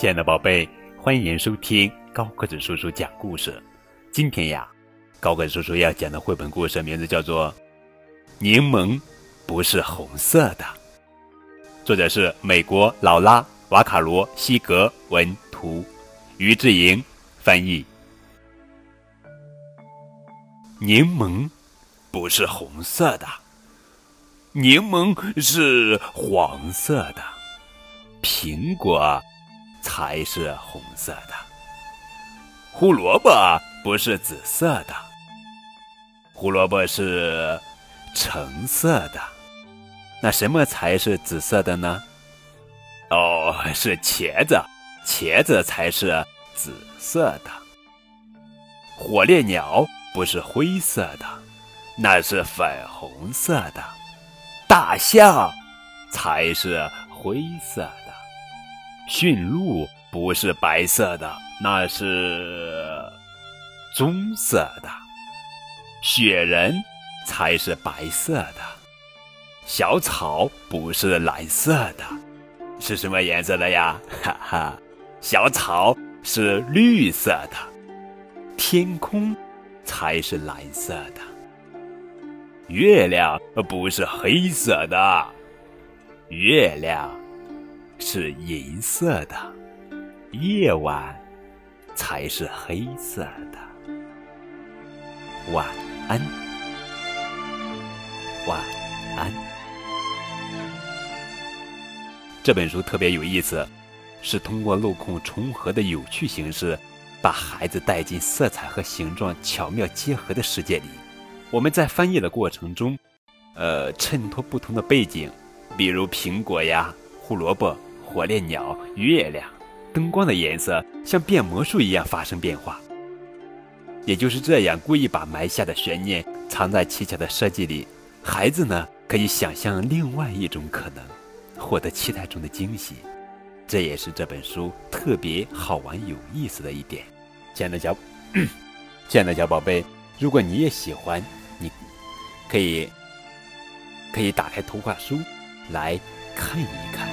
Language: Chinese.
亲爱的宝贝，欢迎收听高个子叔叔讲故事。今天呀，高个子叔叔要讲的绘本故事名字叫做《柠檬不是红色的》，作者是美国劳拉·瓦卡罗西格文图，于志莹翻译。柠檬不是红色的，柠檬是黄色的，苹果。才是红色的，胡萝卜不是紫色的，胡萝卜是橙色的。那什么才是紫色的呢？哦，是茄子，茄子才是紫色的。火烈鸟不是灰色的，那是粉红色的。大象才是灰色的。驯鹿不是白色的，那是棕色的；雪人才是白色的。小草不是蓝色的，是什么颜色的呀？哈哈，小草是绿色的。天空才是蓝色的。月亮不是黑色的，月亮。是银色的，夜晚才是黑色的。晚安，晚安。这本书特别有意思，是通过镂空重合的有趣形式，把孩子带进色彩和形状巧妙结合的世界里。我们在翻译的过程中，呃，衬托不同的背景，比如苹果呀，胡萝卜。火烈鸟、月亮、灯光的颜色像变魔术一样发生变化，也就是这样故意把埋下的悬念藏在蹊跷的设计里，孩子呢可以想象另外一种可能，获得期待中的惊喜。这也是这本书特别好玩有意思的一点。亲爱的小，亲爱的小宝贝，如果你也喜欢，你可以可以打开图画书来看一看。